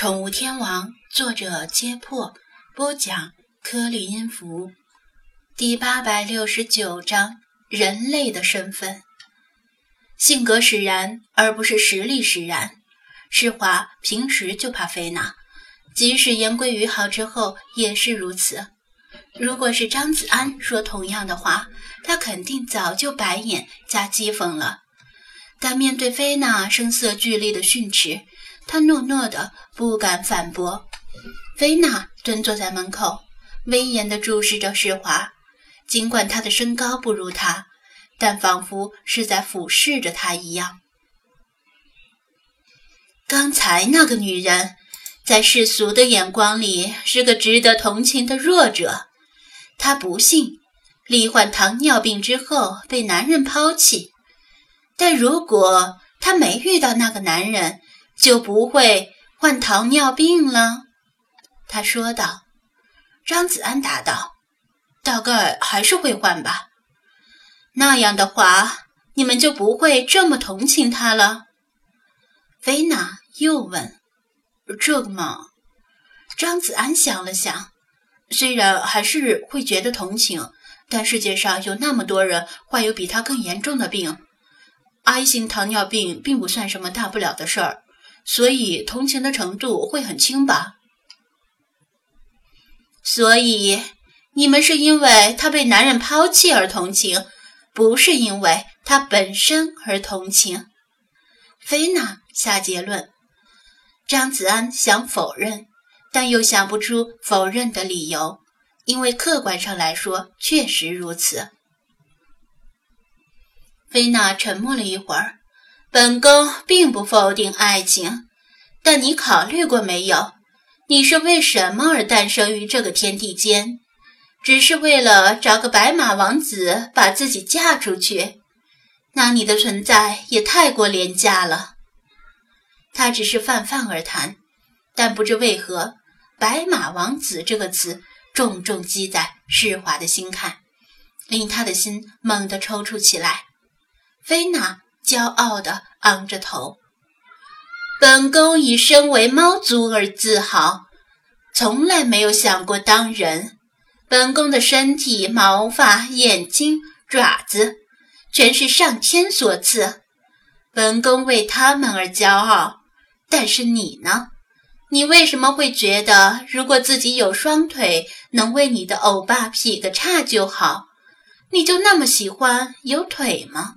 宠物天王，作者：揭破，播讲：颗粒音符，第八百六十九章：人类的身份，性格使然，而不是实力使然。世华平时就怕菲娜，即使言归于好之后也是如此。如果是张子安说同样的话，他肯定早就白眼加讥讽了。但面对菲娜声色俱厉的训斥，他诺诺的不敢反驳。菲娜蹲坐在门口，威严地注视着世华。尽管他的身高不如他，但仿佛是在俯视着他一样。刚才那个女人，在世俗的眼光里是个值得同情的弱者。她不幸罹患糖尿病之后被男人抛弃，但如果她没遇到那个男人，就不会患糖尿病了，他说道。张子安答道：“大概还是会患吧。那样的话，你们就不会这么同情他了。”菲娜又问：“这个嘛？”张子安想了想，虽然还是会觉得同情，但世界上有那么多人患有比他更严重的病，I 型糖尿病并不算什么大不了的事儿。所以同情的程度会很轻吧？所以你们是因为他被男人抛弃而同情，不是因为他本身而同情。菲娜下结论。张子安想否认，但又想不出否认的理由，因为客观上来说确实如此。菲娜沉默了一会儿。本宫并不否定爱情，但你考虑过没有？你是为什么而诞生于这个天地间？只是为了找个白马王子把自己嫁出去？那你的存在也太过廉价了。他只是泛泛而谈，但不知为何，“白马王子”这个词重重击在世华的心坎，令他的心猛地抽搐起来。菲娜。骄傲地昂着头，本宫以身为猫族而自豪，从来没有想过当人。本宫的身体、毛发、眼睛、爪子，全是上天所赐，本宫为他们而骄傲。但是你呢？你为什么会觉得，如果自己有双腿，能为你的欧巴劈个叉就好？你就那么喜欢有腿吗？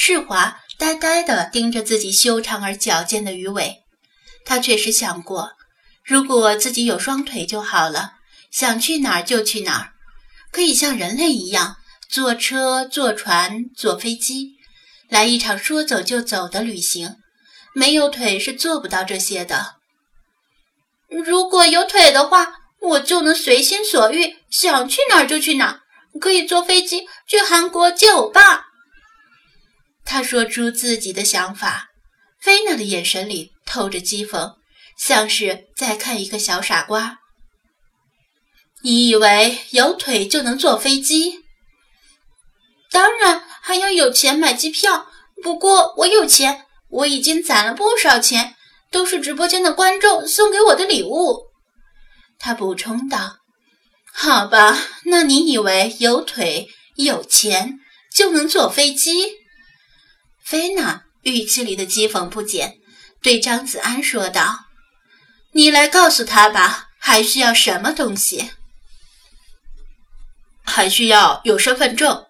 世华呆呆地盯着自己修长而矫健的鱼尾，他确实想过，如果自己有双腿就好了，想去哪儿就去哪儿，可以像人类一样坐车、坐船、坐飞机，来一场说走就走的旅行。没有腿是做不到这些的。如果有腿的话，我就能随心所欲，想去哪儿就去哪儿，可以坐飞机去韩国接欧巴。他说出自己的想法，菲娜的眼神里透着讥讽，像是在看一个小傻瓜。你以为有腿就能坐飞机？当然还要有钱买机票。不过我有钱，我已经攒了不少钱，都是直播间的观众送给我的礼物。他补充道：“好吧，那你以为有腿有钱就能坐飞机？”菲娜语气里的讥讽不减，对张子安说道：“你来告诉他吧，还需要什么东西？还需要有身份证。”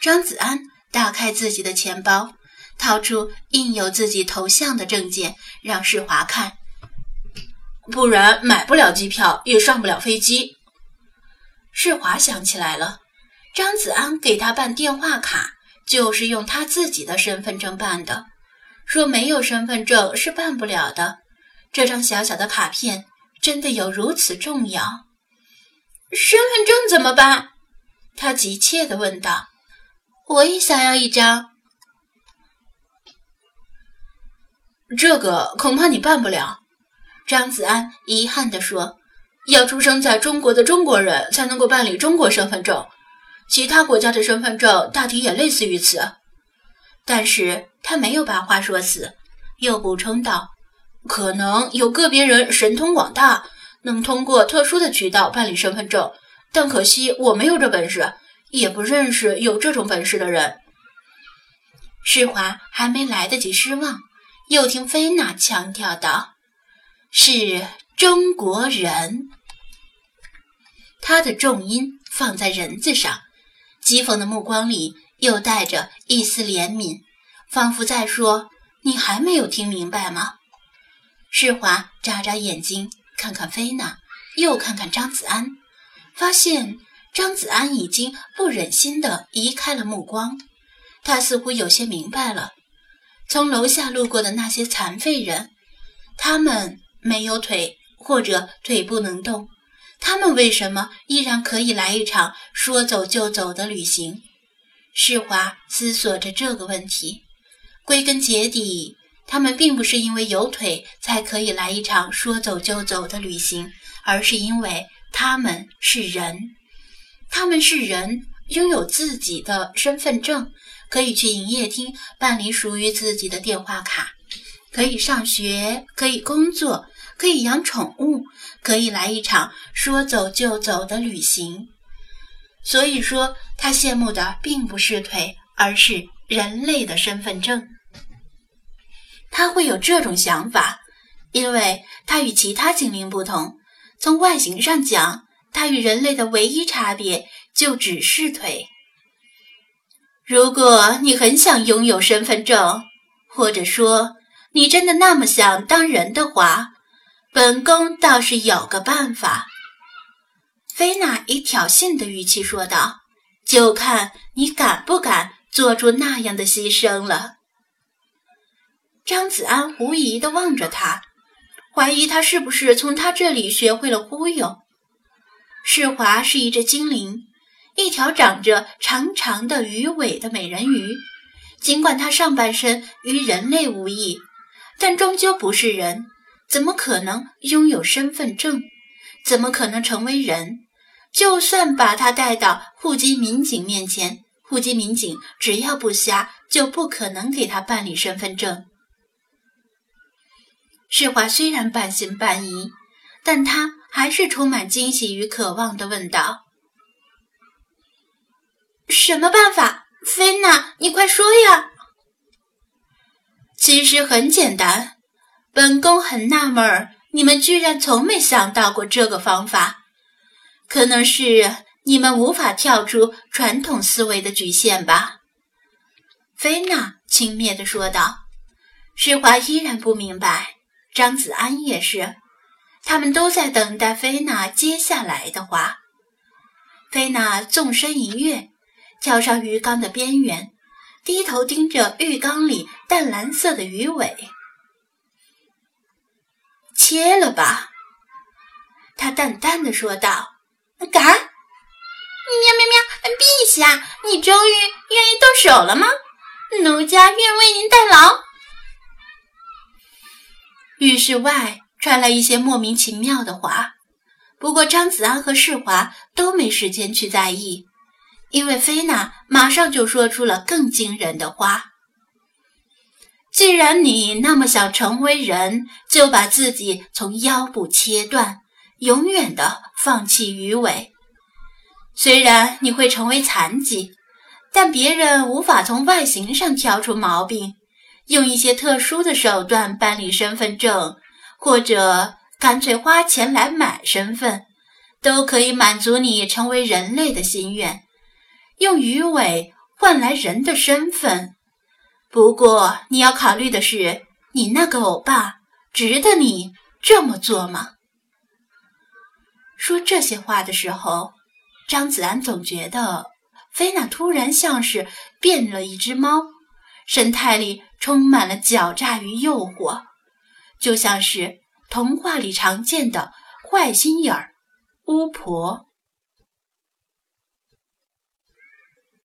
张子安打开自己的钱包，掏出印有自己头像的证件，让世华看。不然买不了机票，也上不了飞机。世华想起来了，张子安给他办电话卡。就是用他自己的身份证办的，若没有身份证是办不了的。这张小小的卡片真的有如此重要？身份证怎么办？他急切地问道。我也想要一张。这个恐怕你办不了。张子安遗憾地说：“要出生在中国的中国人才能够办理中国身份证。”其他国家的身份证大体也类似于此，但是他没有把话说死，又补充道：“可能有个别人神通广大，能通过特殊的渠道办理身份证，但可惜我没有这本事，也不认识有这种本事的人。世华还没来得及失望，又听菲娜强调道：“是中国人。”他的重音放在“人”字上，讥讽的目光里又带着一丝怜悯，仿佛在说：“你还没有听明白吗？”世华眨眨眼睛，看看菲娜，又看看张子安，发现张子安已经不忍心地移开了目光。他似乎有些明白了，从楼下路过的那些残废人，他们没有腿，或者腿不能动，他们为什么依然可以来一场说走就走的旅行？世华思索着这个问题，归根结底。他们并不是因为有腿才可以来一场说走就走的旅行，而是因为他们是人。他们是人，拥有自己的身份证，可以去营业厅办理属于自己的电话卡，可以上学，可以工作，可以养宠物，可以来一场说走就走的旅行。所以说，他羡慕的并不是腿，而是人类的身份证。他会有这种想法，因为他与其他精灵不同。从外形上讲，他与人类的唯一差别就只是腿。如果你很想拥有身份证，或者说你真的那么想当人的话，本宫倒是有个办法。”菲娜以挑衅的语气说道，“就看你敢不敢做出那样的牺牲了。”张子安狐疑的望着他，怀疑他是不是从他这里学会了忽悠。世华是一只精灵，一条长着长长的鱼尾的美人鱼。尽管它上半身与人类无异，但终究不是人，怎么可能拥有身份证？怎么可能成为人？就算把他带到户籍民警面前，户籍民警只要不瞎，就不可能给他办理身份证。世华虽然半信半疑，但他还是充满惊喜与渴望地问道：“什么办法？菲娜，你快说呀！”其实很简单，本宫很纳闷，你们居然从没想到过这个方法。可能是你们无法跳出传统思维的局限吧。”菲娜轻蔑地说道。世华依然不明白。张子安也是，他们都在等待菲娜接下来的话。菲娜纵身一跃，跳上鱼缸的边缘，低头盯着浴缸里淡蓝色的鱼尾。切了吧，他淡淡的说道。敢？喵喵喵！陛下，你终于愿意动手了吗？奴家愿为您代劳。浴室外传来一些莫名其妙的话，不过张子安和世华都没时间去在意，因为菲娜马上就说出了更惊人的话：“既然你那么想成为人，就把自己从腰部切断，永远的放弃鱼尾。虽然你会成为残疾，但别人无法从外形上挑出毛病。”用一些特殊的手段办理身份证，或者干脆花钱来买身份，都可以满足你成为人类的心愿。用鱼尾换来人的身份，不过你要考虑的是，你那个欧巴值得你这么做吗？说这些话的时候，张子安总觉得菲娜突然像是变了一只猫。神态里充满了狡诈与诱惑，就像是童话里常见的坏心眼儿巫婆。